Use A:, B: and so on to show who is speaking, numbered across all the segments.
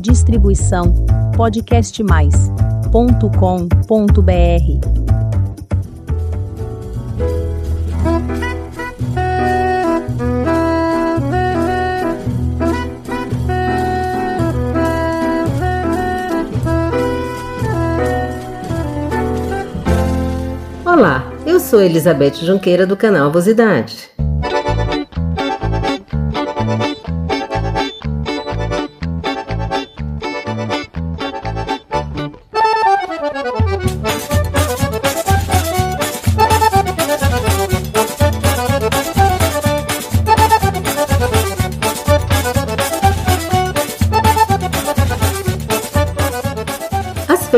A: Distribuição podcastmais.com.br.
B: Olá, eu sou Elizabeth Junqueira do canal Avosidade.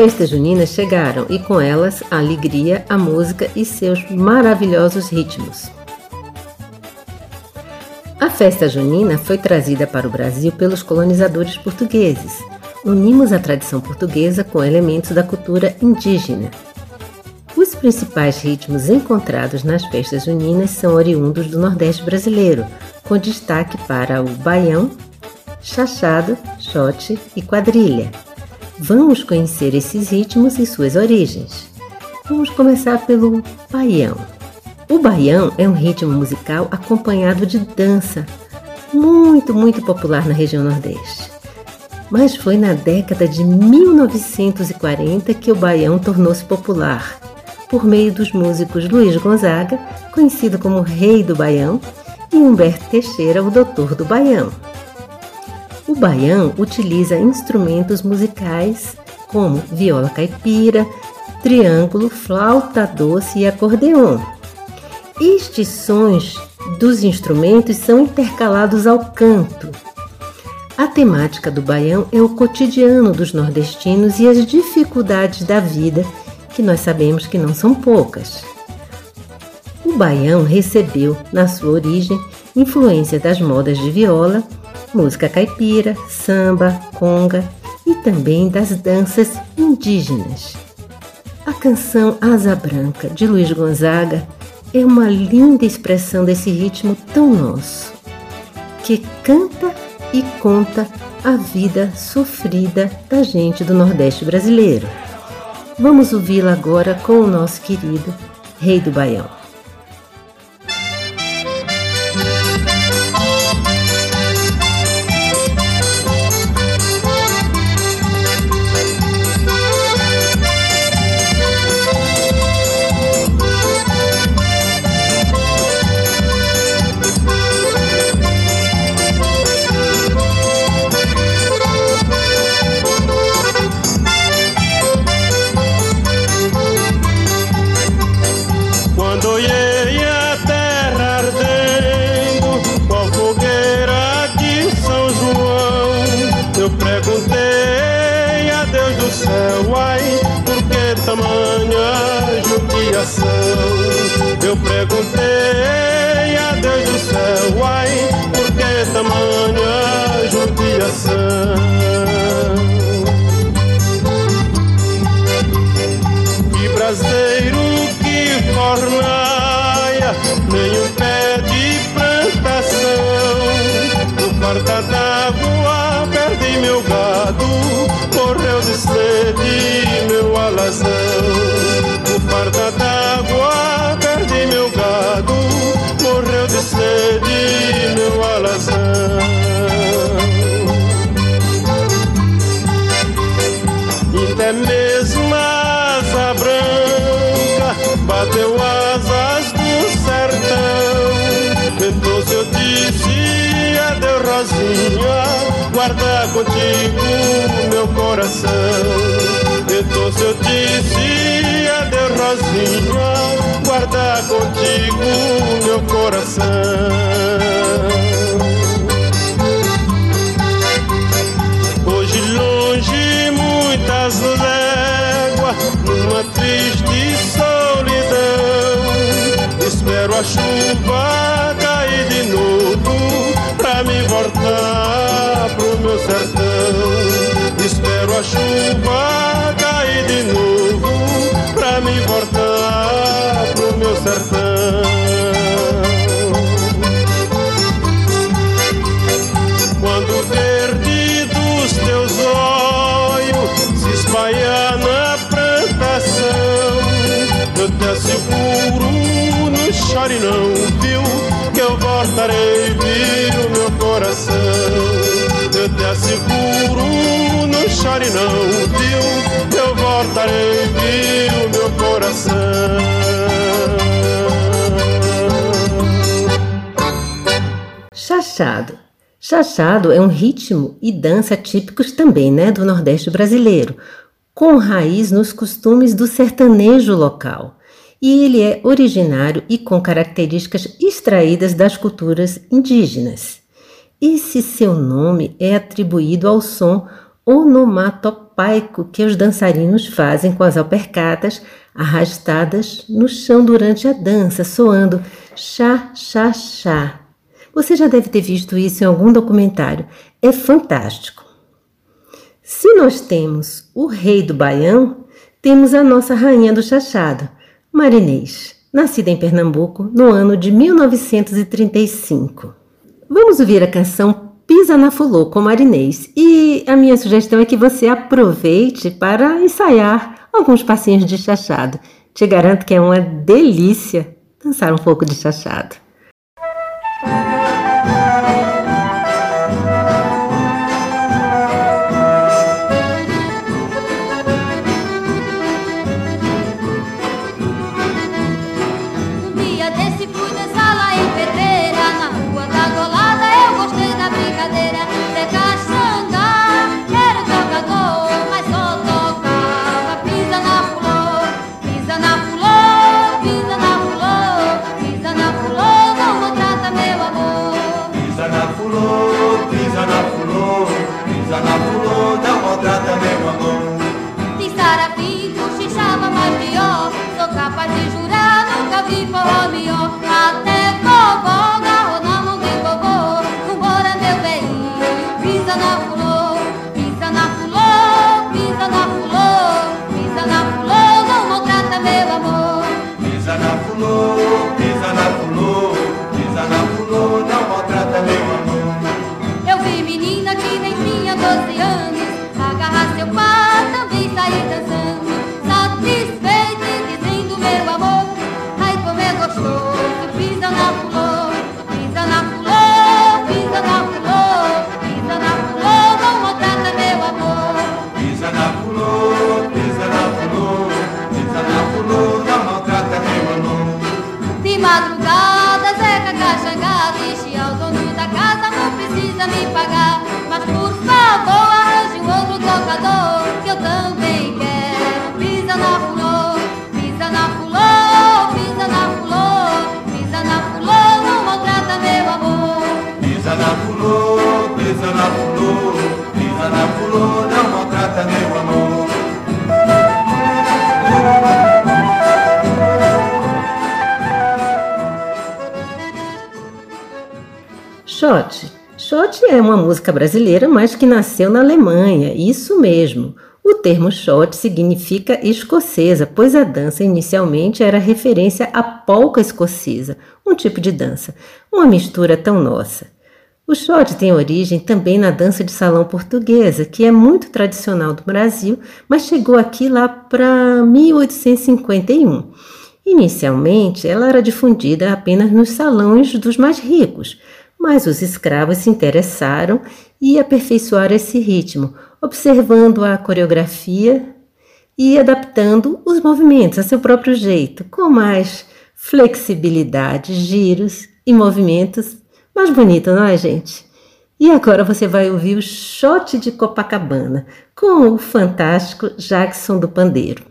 B: Festas juninas chegaram e com elas a alegria, a música e seus maravilhosos ritmos. A festa junina foi trazida para o Brasil pelos colonizadores portugueses. Unimos a tradição portuguesa com elementos da cultura indígena. Os principais ritmos encontrados nas festas juninas são oriundos do Nordeste brasileiro, com destaque para o baião, chachado, xote e quadrilha. Vamos conhecer esses ritmos e suas origens. Vamos começar pelo baião. O baião é um ritmo musical acompanhado de dança, muito, muito popular na região Nordeste. Mas foi na década de 1940 que o baião tornou-se popular, por meio dos músicos Luiz Gonzaga, conhecido como Rei do Baião, e Humberto Teixeira, o Doutor do Baião. O baião utiliza instrumentos musicais como viola caipira, triângulo, flauta doce e acordeon. Estes sons dos instrumentos são intercalados ao canto. A temática do baião é o cotidiano dos nordestinos e as dificuldades da vida, que nós sabemos que não são poucas. O baião recebeu, na sua origem, influência das modas de viola música caipira, samba, conga e também das danças indígenas. A canção Asa Branca de Luiz Gonzaga é uma linda expressão desse ritmo tão nosso, que canta e conta a vida sofrida da gente do Nordeste brasileiro. Vamos ouvi-la agora com o nosso querido Rei do Baião.
C: coração. Meu coração. Então se eu disse adeus Rosinha, guarda contigo meu coração. Asseguro, não chore não? Eu voltarei, viu, meu coração.
B: Chachado. Chachado é um ritmo e dança típicos também, né, do Nordeste brasileiro, com raiz nos costumes do sertanejo local e ele é originário e com características extraídas das culturas indígenas. Esse seu nome é atribuído ao som onomatopaico que os dançarinos fazem com as alpercatas arrastadas no chão durante a dança, soando chá, chá, chá. Você já deve ter visto isso em algum documentário. É fantástico. Se nós temos o rei do baião, temos a nossa rainha do chachado. Marinês, nascida em Pernambuco no ano de 1935. Vamos ouvir a canção Pisa na Fulô com Marinês e a minha sugestão é que você aproveite para ensaiar alguns passinhos de chachado. Te garanto que é uma delícia dançar um pouco de chachado.
A: fulô, pisa na fulô, da rodada me mandou. Pissara pinto, mais pior. sou capaz de jurar, nunca vi forró melhor. Até cobó, garrou na mão de bobô, vambora meu bem, pisa na pulô, pisa na pulô, pisa na pulô, pisa na fulô, não maltrata meu amor. Pisa na fulô, Shot.
B: É uma música brasileira, mas que nasceu na Alemanha, isso mesmo. O termo shot significa escocesa, pois a dança inicialmente era referência à polca escocesa, um tipo de dança, uma mistura tão nossa. O shot tem origem também na dança de salão portuguesa, que é muito tradicional do Brasil, mas chegou aqui lá para 1851. Inicialmente, ela era difundida apenas nos salões dos mais ricos, mas os escravos se interessaram e aperfeiçoaram esse ritmo, observando a coreografia e adaptando os movimentos a seu próprio jeito, com mais flexibilidade, giros e movimentos mais bonito, não é, gente? E agora você vai ouvir o Shot de Copacabana com o fantástico Jackson do Pandeiro.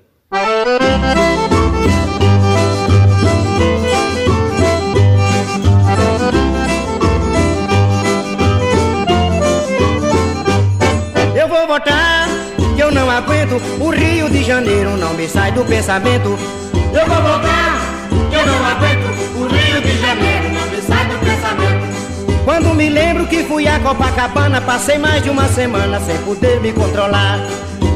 D: Aguento. O Rio de Janeiro não me sai do pensamento. Eu vou voltar, eu não aguento. O Rio de Janeiro não me sai do pensamento. Quando me lembro que fui a Copacabana, passei mais de uma semana sem poder me controlar.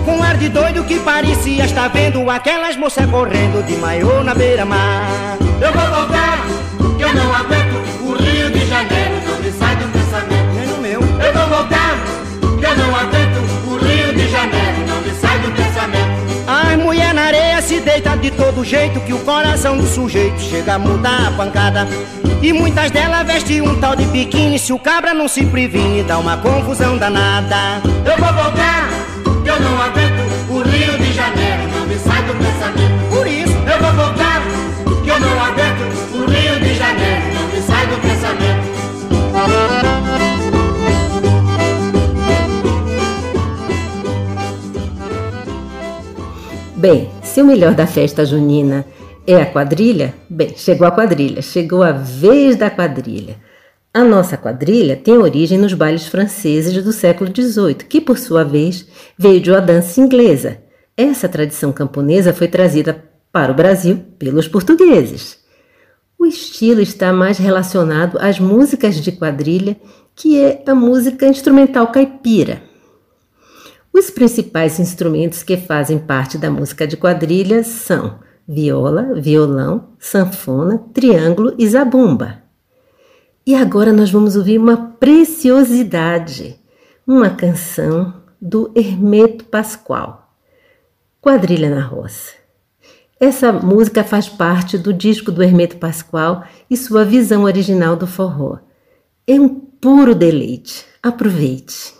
D: Com ar de doido que parecia estar vendo aquelas moças correndo de maiô na beira-mar. Eu vou voltar, que eu não aguento. De de todo jeito que o coração do sujeito chega a mudar a pancada. E muitas delas vestem um tal de biquíni. Se o cabra não se previne, dá uma confusão danada. Eu vou voltar, que eu não aguento o Rio de Janeiro, não me sai do pensamento. Por isso, eu vou voltar, que eu não aguento o Rio de Janeiro, não me sai do pensamento.
B: Bem, se o melhor da festa junina é a quadrilha, bem, chegou a quadrilha, chegou a vez da quadrilha. A nossa quadrilha tem origem nos bailes franceses do século XVIII, que por sua vez veio de uma dança inglesa. Essa tradição camponesa foi trazida para o Brasil pelos portugueses. O estilo está mais relacionado às músicas de quadrilha, que é a música instrumental caipira. Os principais instrumentos que fazem parte da música de quadrilha são viola, violão, sanfona, triângulo e zabumba. E agora nós vamos ouvir uma preciosidade, uma canção do Hermeto Pascoal, Quadrilha na Roça. Essa música faz parte do disco do Hermeto Pascoal e sua visão original do forró. É um puro deleite. Aproveite!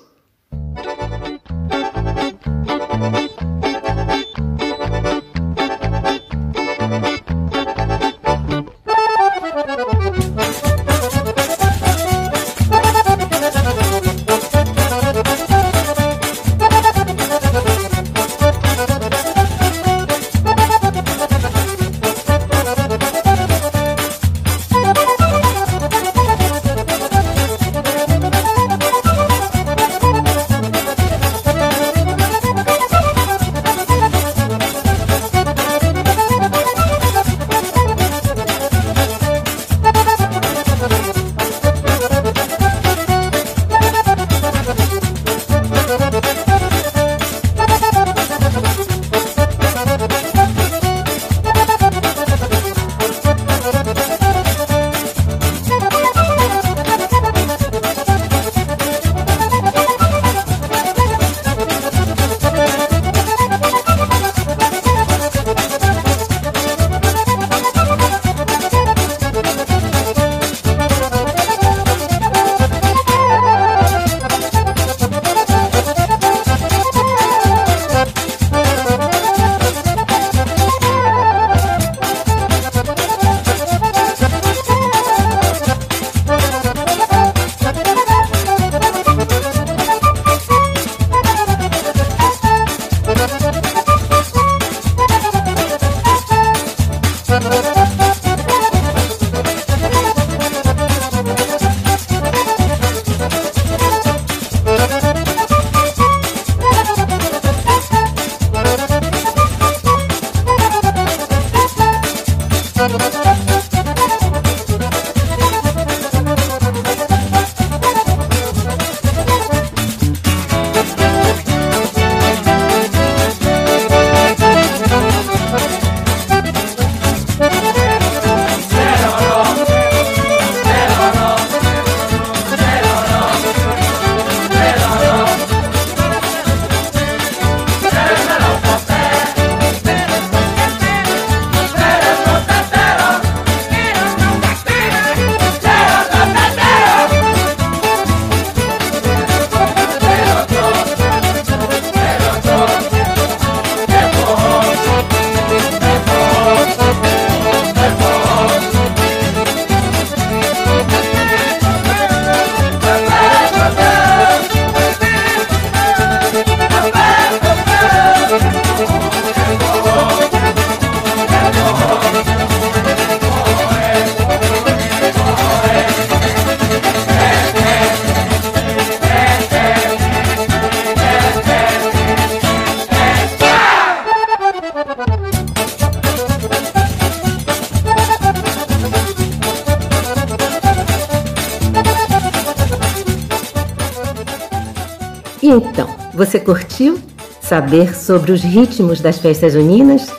B: Você curtiu saber sobre os ritmos das festas juninas?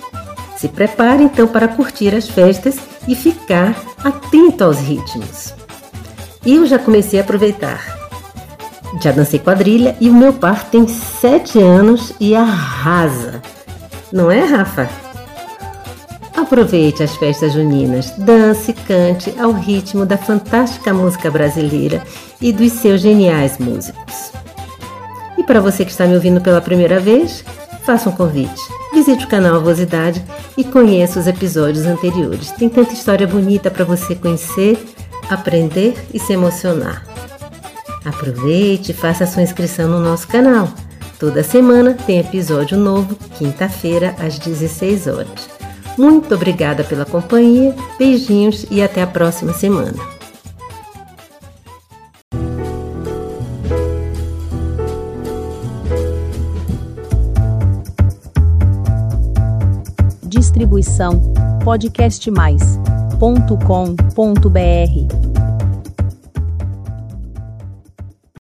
B: Se prepare então para curtir as festas e ficar atento aos ritmos. Eu já comecei a aproveitar. Já dancei quadrilha e o meu par tem sete anos e arrasa. Não é, Rafa? Aproveite as festas juninas, dance, cante ao ritmo da fantástica música brasileira e dos seus geniais músicos. Para você que está me ouvindo pela primeira vez, faça um convite. Visite o canal Avosidade e conheça os episódios anteriores. Tem tanta história bonita para você conhecer, aprender e se emocionar. Aproveite e faça a sua inscrição no nosso canal. Toda semana tem episódio novo, quinta-feira, às 16 horas. Muito obrigada pela companhia, beijinhos e até a próxima semana.
A: Distribuição podcastmais.com.br